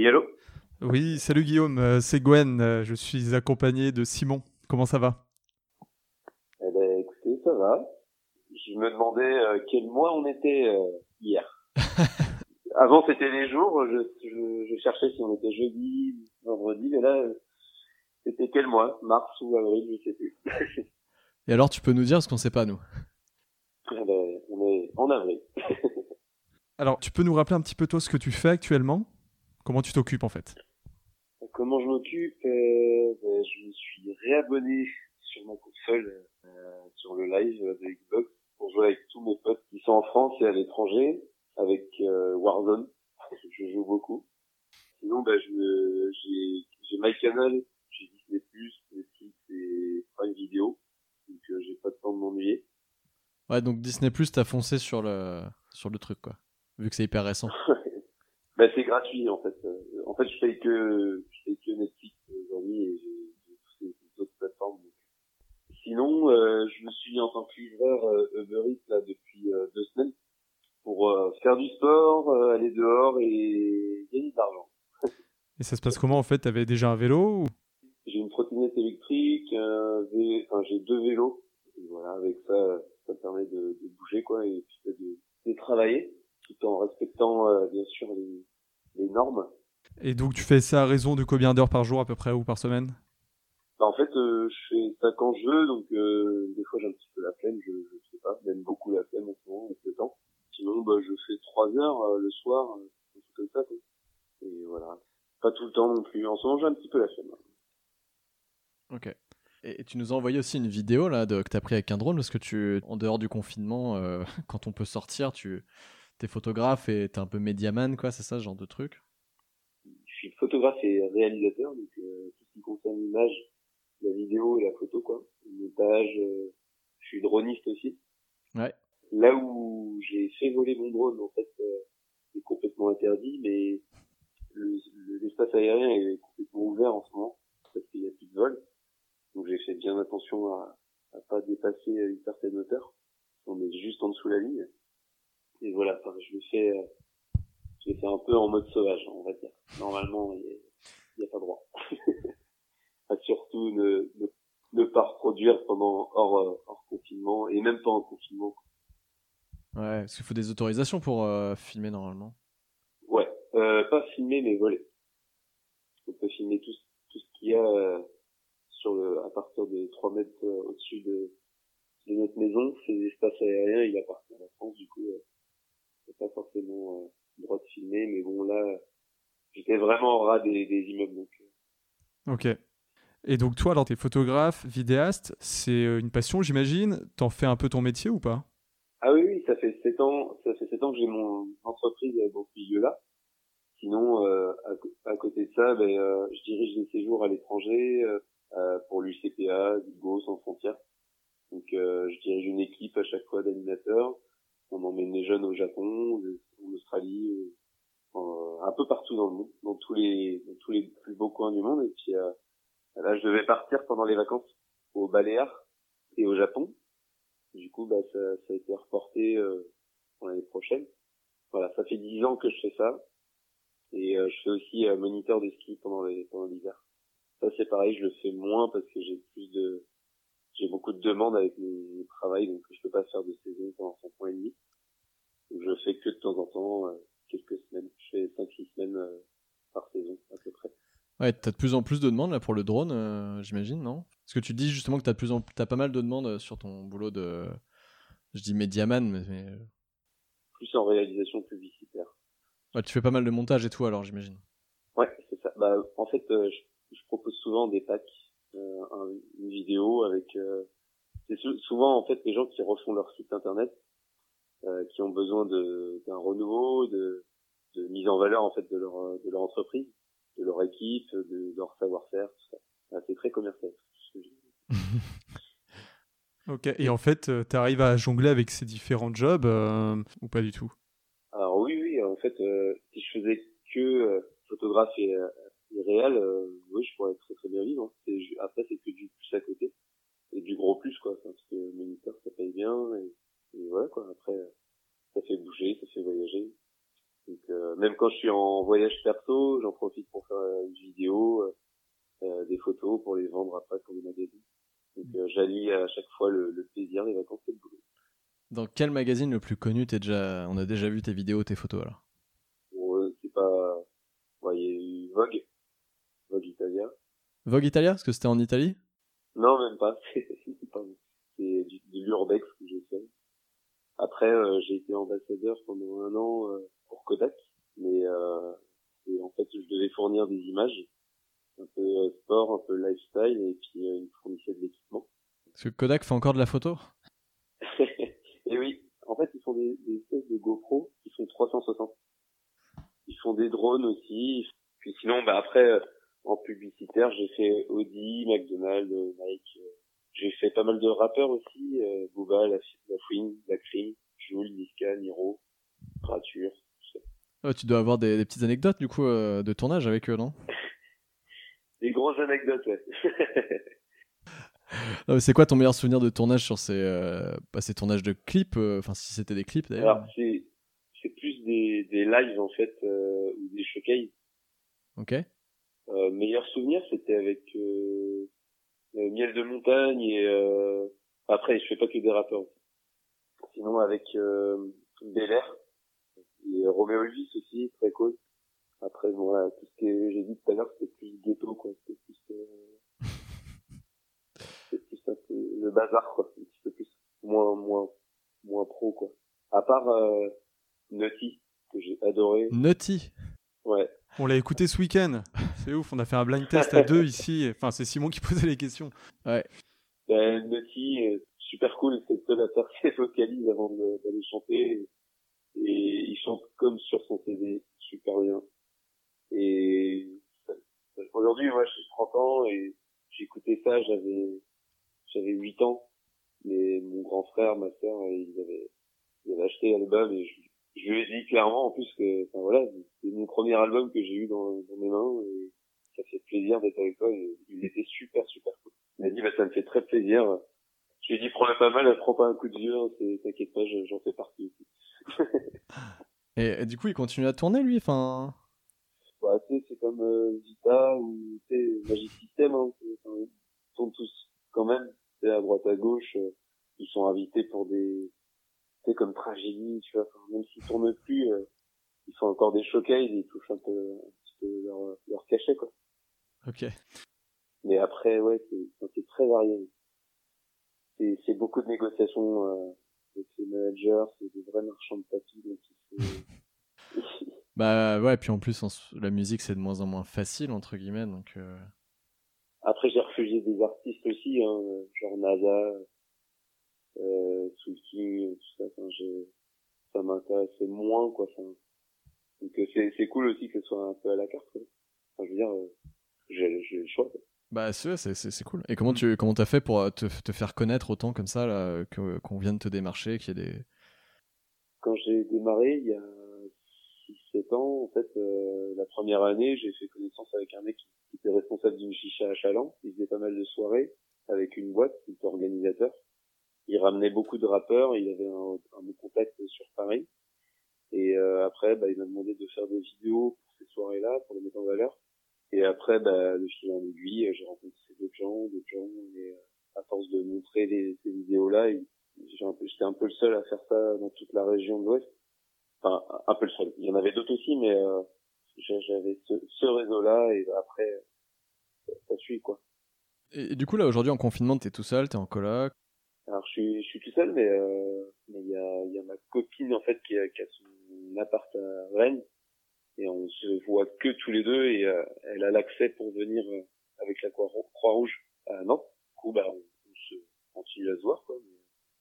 Oui, allô Oui, salut Guillaume, euh, c'est Gwen, euh, je suis accompagné de Simon. Comment ça va Eh ben, écoutez, ça va. Je me demandais euh, quel mois on était euh, hier. Avant, c'était les jours, je, je, je cherchais si on était jeudi, vendredi, mais là, c'était quel mois? Mars ou avril, je sais plus. Et alors, tu peux nous dire ce qu'on sait pas, nous? Eh ben, on est en avril. Alors, tu peux nous rappeler un petit peu toi ce que tu fais actuellement? Comment tu t'occupes en fait Comment je m'occupe euh, ben, Je me suis réabonné sur ma console, euh, sur le live de Xbox, pour jouer avec tous mes potes qui sont en France et à l'étranger, avec euh, Warzone. je joue beaucoup. Sinon, ben, j'ai j'ai MyCanal, j'ai Disney+, Netflix et Prime Video, donc euh, j'ai pas de temps de m'ennuyer. Ouais, donc Disney Plus, t'as foncé sur le sur le truc, quoi. Vu que c'est hyper récent. Bah, c'est gratuit en fait. Euh, En fait, je paye que je paye que Netflix aujourd'hui et j'ai toutes ces autres plateformes. Sinon, euh, je me suis mis en tant que livreur euh, Uber Eats là depuis euh, deux semaines pour euh, faire du sport, euh, aller dehors et gagner de l'argent. Et ça se passe comment en fait? T'avais déjà un vélo ou... J'ai une trottinette électrique, vé- enfin j'ai deux vélos. Et voilà, avec ça, ça me permet de, de bouger quoi et puis de, de travailler tout en respectant euh, bien sûr les, les normes. Et donc tu fais ça à raison de combien d'heures par jour à peu près ou par semaine? Bah, en fait, euh, je fais ça quand je veux, donc euh, des fois j'ai un petit peu la flemme, je, je sais pas, même beaucoup la flemme en ce moment avec le temps. Sinon, bah, je fais trois heures euh, le soir, euh, un truc comme ça. Quoi. Et voilà, pas tout le temps non plus. En ce moment, j'ai un petit peu la flemme. Ok. Et, tu nous as envoyé aussi une vidéo là de, que t'as pris avec un drone parce que tu, en dehors du confinement, euh, quand on peut sortir, tu t'es photographe et t'es un peu médiaman, quoi. C'est ça, ce genre de truc? Je suis photographe et réalisateur, donc euh, tout ce qui concerne l'image, la vidéo et la photo, quoi. Le montage, euh, je suis droniste aussi. Ouais. Là où j'ai fait voler mon drone, en fait, euh, c'est complètement interdit, mais le- le- l'espace aérien est complètement ouvert en ce moment, parce qu'il n'y a plus de vol. Donc j'ai fait bien attention à, à pas dépasser une certaine hauteur. On est juste en dessous de la ligne. Et voilà, enfin, je le fais, euh, je le fais un peu en mode sauvage, on va dire. Normalement, il n'y a, pas droit. Surtout ne, ne, ne pas reproduire pendant hors, euh, hors confinement, et même pas en confinement. Ouais, parce qu'il faut des autorisations pour euh, filmer normalement. Ouais, euh, pas filmer mais voler. On peut filmer tout, tout ce qu'il y a euh, sur le, à partir de 3 mètres euh, au-dessus de, de notre maison. C'est l'espace aérien, il appartient à la France, du coup, euh, pas forcément euh, le droit de filmer, mais bon là, j'étais vraiment au ras des, des immeubles, donc euh, Ok. Et donc toi alors t'es photographe, vidéaste, c'est euh, une passion j'imagine T'en fais un peu ton métier ou pas? Ah oui, oui, ça fait sept ans, ça fait sept ans que j'ai mon entreprise euh, dans ce milieu-là. Sinon, euh, à, côté de ça, ben, euh, je dirige des séjours à l'étranger euh, euh, pour l'UCPA, Go sans frontières. Donc, euh, je dirige une équipe à chaque fois d'animateurs. On emmène les jeunes au Japon, en Australie, euh, euh, un peu partout dans le monde, dans tous les dans tous les plus beaux coins du monde. Et puis euh, là, je devais partir pendant les vacances au Baléares et au Japon. Du coup, bah, ça, ça a été reporté euh, pour l'année prochaine. Voilà, ça fait dix ans que je fais ça. Et euh, je fais aussi euh, moniteur de ski pendant les pendant l'hiver. Ça c'est pareil, je le fais moins parce que j'ai plus de j'ai beaucoup de demandes avec mon, travail, donc je peux pas faire de saison pendant cinq mois et demi. Donc je fais que de temps en temps euh, quelques semaines. Je fais cinq six semaines euh, par saison à peu près. Ouais, t'as de plus en plus de demandes là pour le drone, euh, j'imagine, non? Parce que tu dis justement que t'as de plus en t'as pas mal de demandes sur ton boulot de, je dis médiaman, mais, mais, Plus en réalisation publicitaire. ouais, tu fais pas mal de montage et tout alors, j'imagine. Ouais, c'est ça. Bah, en fait, je, je propose souvent des packs, une vidéo avec. euh, c'est sou- souvent en fait les gens qui refont leur site internet, euh, qui ont besoin d'un renouveau, de, de mise en valeur en fait de leur de leur entreprise, de leur équipe, de leur savoir-faire, tout ça. Ah, c'est très commercial. Ok. Et en fait euh, t'arrives à jongler avec ces différents jobs euh, ou pas du tout? Alors oui, oui, en fait, euh, si je faisais que euh, photographe et, et réel, oui, je pourrais très très bien vivre. hein. Après, c'est que du plus à côté et du gros plus quoi, parce que le moniteur ça paye bien et, et voilà quoi. Après, euh, ça fait bouger, ça fait voyager. Donc euh, même quand je suis en voyage perso, j'en profite pour faire une vidéo, euh, des photos pour les vendre après pour les magazines. Donc euh, j'allie à chaque fois le, le, plaisir, les vacances et le boulot. Dans quel magazine le plus connu t'es déjà On a déjà vu tes vidéos, tes photos alors? Bon, C'est pas. Il y a eu Vogue, Vogue Italia. Vogue Italia Parce que c'était en Italie? Non, même pas. c'est du, de l'urbex que j'ai fait. Après, euh, j'ai été ambassadeur pendant un an euh, pour Kodak, mais euh, et en fait, je devais fournir des images, un peu sport, un peu lifestyle, et puis ils me fournissaient de l'équipement. Parce que Kodak fait encore de la photo? Et oui, en fait, ils font des, des espèces de GoPro qui font 360. Ils font des drones aussi. Puis sinon, bah après, j'ai fait Audi, McDonald's, Nike, j'ai fait pas mal de rappeurs aussi, euh, Booba, La, la Fouine, La Crime, Jules, Niska, Niro, Rature, ça. tu dois avoir des, des, petites anecdotes du coup euh, de tournage avec eux, non? Des grosses anecdotes, ouais. c'est quoi ton meilleur souvenir de tournage sur ces, euh, bah, ces tournages de clips Enfin, si c'était des clips d'ailleurs? Alors, c'est, plus des, des lives en fait, euh, ou des showcases. Ok. Euh, meilleur souvenir, c'était avec euh, Miel de montagne et euh, après je fais pas que des rappeurs. Sinon avec euh, Bel Air et Roméo Elvis aussi très cool. Après voilà tout ce que j'ai dit tout à l'heure c'était plus ghetto quoi, c'était plus euh, c'était plus un peu le bazar quoi, un petit peu plus moins moins moins pro quoi. À part euh, Nutty que j'ai adoré. Nutty. Ouais. On l'a écouté ce week-end. C'est ouf, on a fait un blind test à deux ici. Enfin, c'est Simon qui posait les questions. Ouais. Ben, Nutty, euh, super cool, c'est le seul à faire ses vocalises avant d'aller chanter. Et il chante comme sur son CD, super bien. Et aujourd'hui, moi, j'ai 30 ans et j'ai écouté ça, j'avais j'avais 8 ans. Mais mon grand frère, ma sœur, ils avaient, ils avaient acheté l'album et je, je lui ai dit clairement en plus que enfin voilà c'est mon premier album que j'ai eu dans, dans, mes mains et ça fait plaisir d'être avec toi et il était super super cool. Il m'a dit bah ça me fait très plaisir. Je lui ai dit prends pas mal prends pas un coup de vieux hein, t'inquiète pas j'en fais partie et, du coup il continue à tourner lui enfin? Bah tu c'est comme euh, Vita ou tu Magic System hein, ils sont tous quand même tu à droite à gauche euh, ils sont invités pour des c'est comme tragédie, tu vois, même s'ils tournent plus, euh, ils font encore des showcases, ils touchent un peu, un petit peu leur, leur cachet, quoi. Ok. Mais après, ouais, c'est très varié. C'est beaucoup de négociations euh, avec les managers, c'est des vrais marchands de tapis, donc Bah ouais, puis en plus, la musique, c'est de moins en moins facile, entre guillemets, donc... Euh... Après, j'ai refusé des artistes aussi, hein, genre NASA, euh, tout ça, enfin, ça m'intéressait moins, quoi. Enfin, donc euh, c'est, cool aussi que ce soit un peu à la carte, quoi. Enfin, je veux dire, euh, j'ai, le choix. Bah c'est, c'est, c'est cool. Et comment tu comment t'as fait pour euh, te, te faire connaître autant comme ça là, qu'on vienne te démarcher, qu'il y ait des... Quand j'ai démarré, il y a 6-7 ans, en fait, euh, la première année, j'ai fait connaissance avec un mec qui était responsable d'une chicha à Chaland. Il faisait pas mal de soirées avec une boîte, il était organisateur il ramenait beaucoup de rappeurs, il avait un, un contact sur Paris. Et euh, après, bah, il m'a demandé de faire des vidéos pour ces soirées-là, pour les mettre en valeur. Et après, bah, le fil en aiguille, j'ai rencontré d'autres gens, d'autres gens, et euh, à force de montrer les, ces vidéos-là, j'étais un, peu le seul à faire ça dans toute la région de l'Ouest. Enfin, un peu le seul. Il y en avait d'autres aussi, mais euh, j'avais ce, ce réseau-là, et après, ça suit, quoi. Et, du coup, là, aujourd'hui, en confinement, t'es tout seul, t'es en coloc? Alors je suis, je suis tout seul, mais euh, mais il y a, y a ma copine en fait qui a, qui a son appart à Rennes et on se voit que tous les deux et euh, elle a l'accès pour venir euh, avec la Croix-Rouge à Nantes. Du coup, bah, on, se continue à se voir, quoi.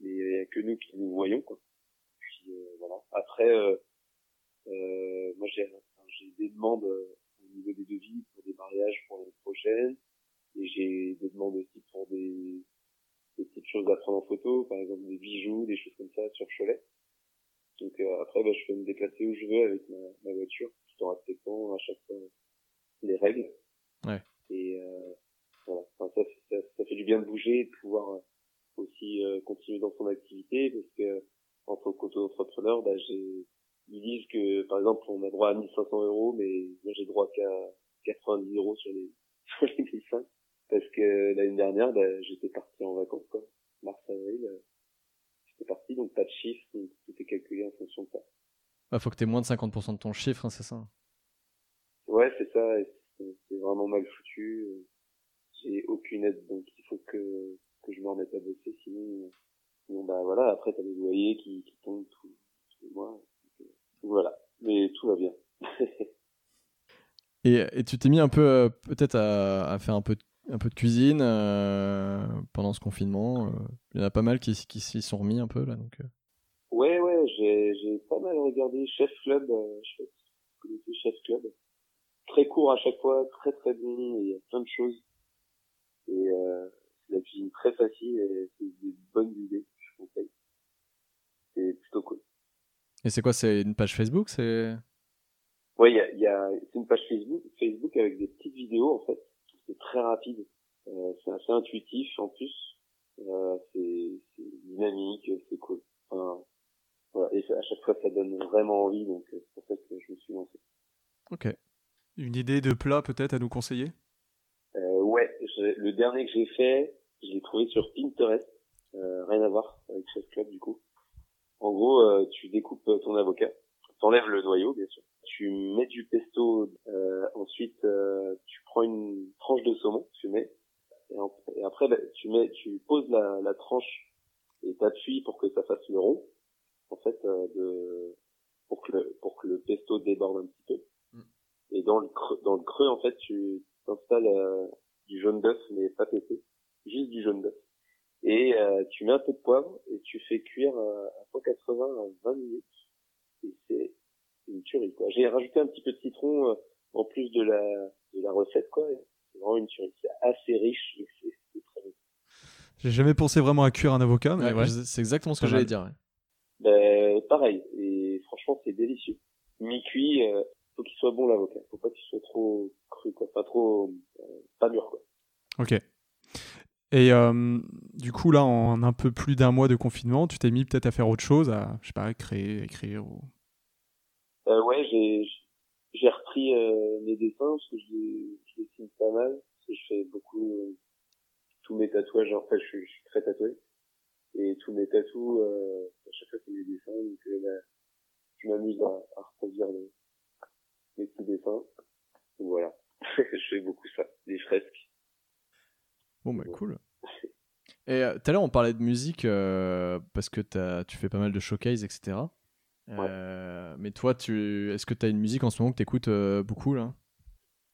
Mais il n'y a que nous qui nous voyons, quoi. Puis euh, voilà. Après, moi j'ai j'ai des demandes au niveau des devis pour des mariages pour l'année prochaine et j'ai des demandes aussi pour des des petites choses à prendre en photo, par exemple des bijoux, des choses comme ça sur Cholet. Donc euh, après, bah, je peux me déplacer où je veux avec ma voiture, tout en respectant à chaque fois les règles. Ouais. Et euh, voilà, enfin, ça, ça, ça, fait du bien de bouger, de pouvoir euh, aussi euh, continuer dans son activité, parce que en tant qu'auto-entrepreneur, bah, j'ai ils disent que, par exemple, on a droit à 1500 euros, mais moi j'ai droit qu'à 90 euros sur les, sur les 1500. Parce que l'année dernière, bah, j'étais parti en vacances, quoi. Mars, avril, euh, j'étais parti, donc pas de chiffre, donc tout est calculé en fonction de ça. Bah, faut que t'aies moins de 50% de ton chiffre, hein, c'est ça Ouais, c'est ça, c'est vraiment mal foutu. J'ai aucune aide, donc il faut que, que je me remette à bosser, sinon, sinon bah voilà, après t'as des loyers qui, qui tombent tous les mois. Euh, voilà, mais tout va bien. Et, et tu t'es mis un peu, euh, peut-être, à, à faire un peu, de- un peu de cuisine euh, pendant ce confinement. euh. Il y en a pas mal qui, qui s'y sont remis un peu, là. Donc, j'ai, j'ai pas mal regardé Chef Club, euh, je sais pas si vous connaissez Chef Club. Très court à chaque fois, très très bon, il y a plein de choses. Et euh, c'est la cuisine très facile et c'est des bonnes idées, je conseille. C'est plutôt cool. Et c'est quoi C'est une page Facebook C'est? Ouais, il y a, y a c'est une page Facebook, Facebook avec des petites vidéos en fait. C'est très rapide, euh, c'est assez intuitif en plus. Euh, c'est dynamique, c'est cool. Enfin, voilà. Et ça- à chaque fois, ça donne vraiment envie, donc euh, c'est pour ça que je me suis lancé. Ok. Une idée de plat peut-être à nous conseiller? Euh, ouais, je- le dernier que j'ai fait, je l'ai trouvé sur Pinterest. Euh, rien à voir avec Chef Club du coup. En gros, euh, tu découpes ton avocat, t'enlèves le noyau bien sûr. Tu mets du pesto, euh, ensuite euh, tu prends une tranche de saumon, tu mets, et, en- et après bah, tu mets, tu poses la, la tranche et t'appuies pour que ça fasse le rond, en fait, euh, de, pour que le, pour que le pesto déborde un petit peu. Et dans le creux, dans le creux en fait, tu t'installes euh, du jaune d'œuf mais pas pété, juste du jaune d'œuf. Et euh, tu mets un peu de poivre et tu fais cuire euh, à 180 à 20 minutes. Et c'est une tuerie quoi. J'ai rajouté un petit peu de citron euh, en plus de la de la recette quoi. C'est vraiment une tuerie. C'est assez riche et c'est c'est très bon. J'ai jamais pensé vraiment à cuire un avocat, mais Ouais, ouais. je- C'est exactement ce que j'allais dire. ouais. Pareil. Et franchement, c'est délicieux. Mi-cuit, euh, faut qu'il soit bon l'avocat. Faut pas qu'il soit trop cru quoi. Pas trop, euh, pas mûr quoi. Ok. Et euh, du coup, là, en un peu plus d'un mois de confinement, tu t'es mis peut-être à faire autre chose, à, je sais pas, créer, écrire ou... Euh, ouais, j'ai j'ai repris mes dessins parce que je, je dessine pas mal. Parce que je fais beaucoup tous mes tatouages. En fait, je suis très tatoué et tous mes tatous, euh, à chaque fois c'est mes dessins. Donc euh, là, je m'amuse à, à reproduire les, les petits dessins. Donc voilà, je fais beaucoup ça, des fresques. Bon, bah cool. Et euh, tout à l'heure, on parlait de musique euh, parce que t'as- tu fais pas mal de showcase, etc. Euh, mais toi, tu... est-ce que tu as une musique en ce moment que tu écoutes beaucoup là?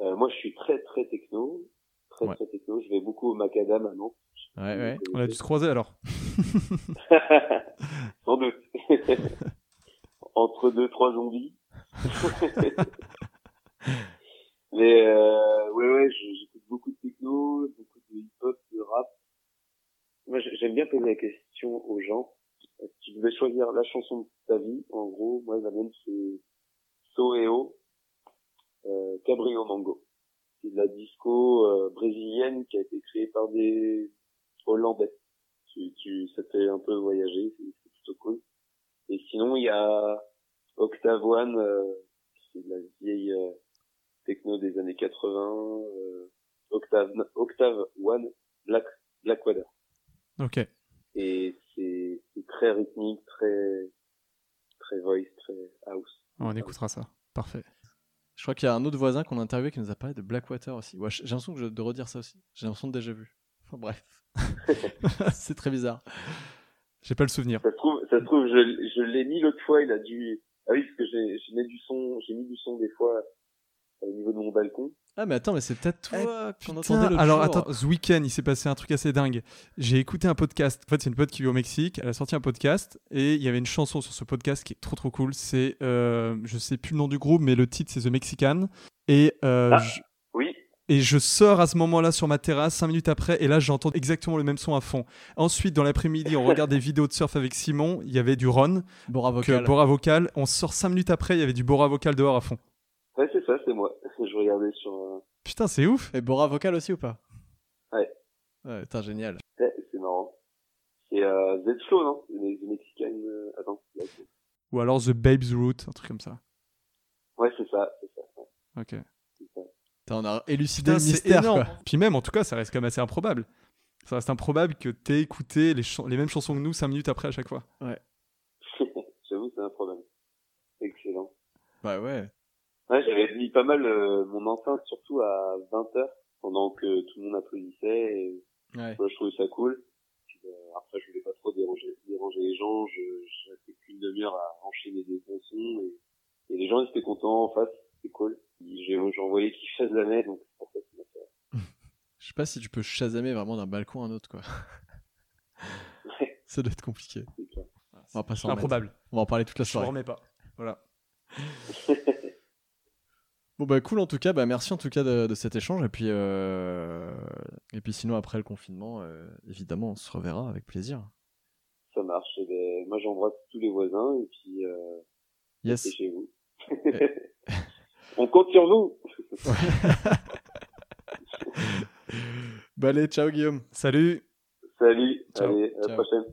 Euh, moi, je suis très très techno, très Ouais. très techno. Je vais beaucoup au Macadam à Nantes. Ouais, ouais. On a dû se croiser alors. Sans doute. Entre deux, trois zombies. Mais euh, ouais, ouais, j'écoute beaucoup de techno, beaucoup de hip-hop, de rap. Moi, j'ai- j'aime bien poser la question aux gens. Euh, Si tu devais choisir la chanson de ta vie, en gros, moi, la mienne, c'est Soeo, euh, Cabrio Mango. C'est de la disco euh, brésilienne qui a été créée par des Hollandais. Tu, tu, ça te fait un peu voyager, c'est plutôt cool. Et sinon, il y a Octave One, euh, c'est de la vieille euh, techno des années 80. Euh, Octave, Octave One, Black, Blackwater. Ok. Et c'est très rythmique, très très voice, très house. On écoutera ça. Parfait. Je crois qu'il y a un autre voisin qu'on a interviewé qui nous a parlé de Blackwater aussi. Ouais, j'ai l'impression que je- de redire ça aussi. J'ai l'impression de déjà vu. Enfin bref. c'est très bizarre. J'ai pas le souvenir. Ça se trouve, ça se trouve, je, je l'ai mis l'autre fois, il a dû. Ah oui, parce que j'ai j'ai mis du son, j'ai mis du son des fois au niveau de mon balcon. Ah mais attends, mais c'est peut-être toi qu'on Putain, entendait l'autre alors jour. attends, ce week-end, il s'est passé un truc assez dingue. J'ai écouté un podcast. En fait, c'est une pote qui vit au Mexique. Elle a sorti un podcast et il y avait une chanson sur ce podcast qui est trop trop cool. C'est, euh, je sais plus le nom du groupe, mais le titre c'est The Mexican. Et euh, Ah. je- et je sors à ce moment-là sur ma terrasse, cinq minutes après, et là j'entends exactement le même son à fond. Ensuite, dans l'après-midi, on regarde des vidéos de surf avec Simon. Il y avait du Ron, Bora que vocal. Bora Vocal. On sort cinq minutes après, il y avait du Bora Vocal dehors à fond. ouais, c'est ça, c'est moi. Je regardais sur. euh, Putain, c'est ouf. Et Bora vocal aussi ou pas? Ouais. Ouais, putain, génial. ouais, c'est marrant. C'est euh, Z-Flow, non? Les, Mexicains. euh, Attends. là, c'est- Ou alors The Babe's Root, un truc comme ça. Ouais, c'est ça, c'est ça. ouais, Ok. T'en as élucidé Putain, le c'est mystère, quoi. Puis même, en tout cas, ça reste quand même assez improbable. Ça reste improbable que t'aies écouté les, les mêmes chansons que nous 5 minutes après à chaque fois. J'avoue, c'est un problème. Excellent. Bah ouais. Ouais, j'avais mis pas mal euh, mon enceinte, surtout à 20h, pendant que tout le monde applaudissait. Et, Ouais. moi, je trouvais ça cool. Puis, euh, après, je voulais pas trop déranger, déranger les gens. Je, je restais qu'une demi-heure à enchaîner des bons sons. Et, et les gens, ils étaient contents en face. J'ai envoyé qui la donc c'est pour ça que ça m'a fait. Je sais pas si tu peux chasamer vraiment d'un balcon à un autre, quoi. Ouais, Ça doit être compliqué. On va pas s'en C'est remettre. improbable. On va en parler toute la Je soirée. remets pas. Voilà. Bon bah cool en tout cas, bah merci en tout cas de, de cet échange et puis euh, et puis sinon après le confinement, euh, évidemment on se reverra avec plaisir. Ça marche. Et ben, moi, j'embrasse tous les voisins et puis euh, Yes. chez vous. On compte sur vous. bah allez, ciao Guillaume. Salut Salut. Ciao. Allez, à la prochaine.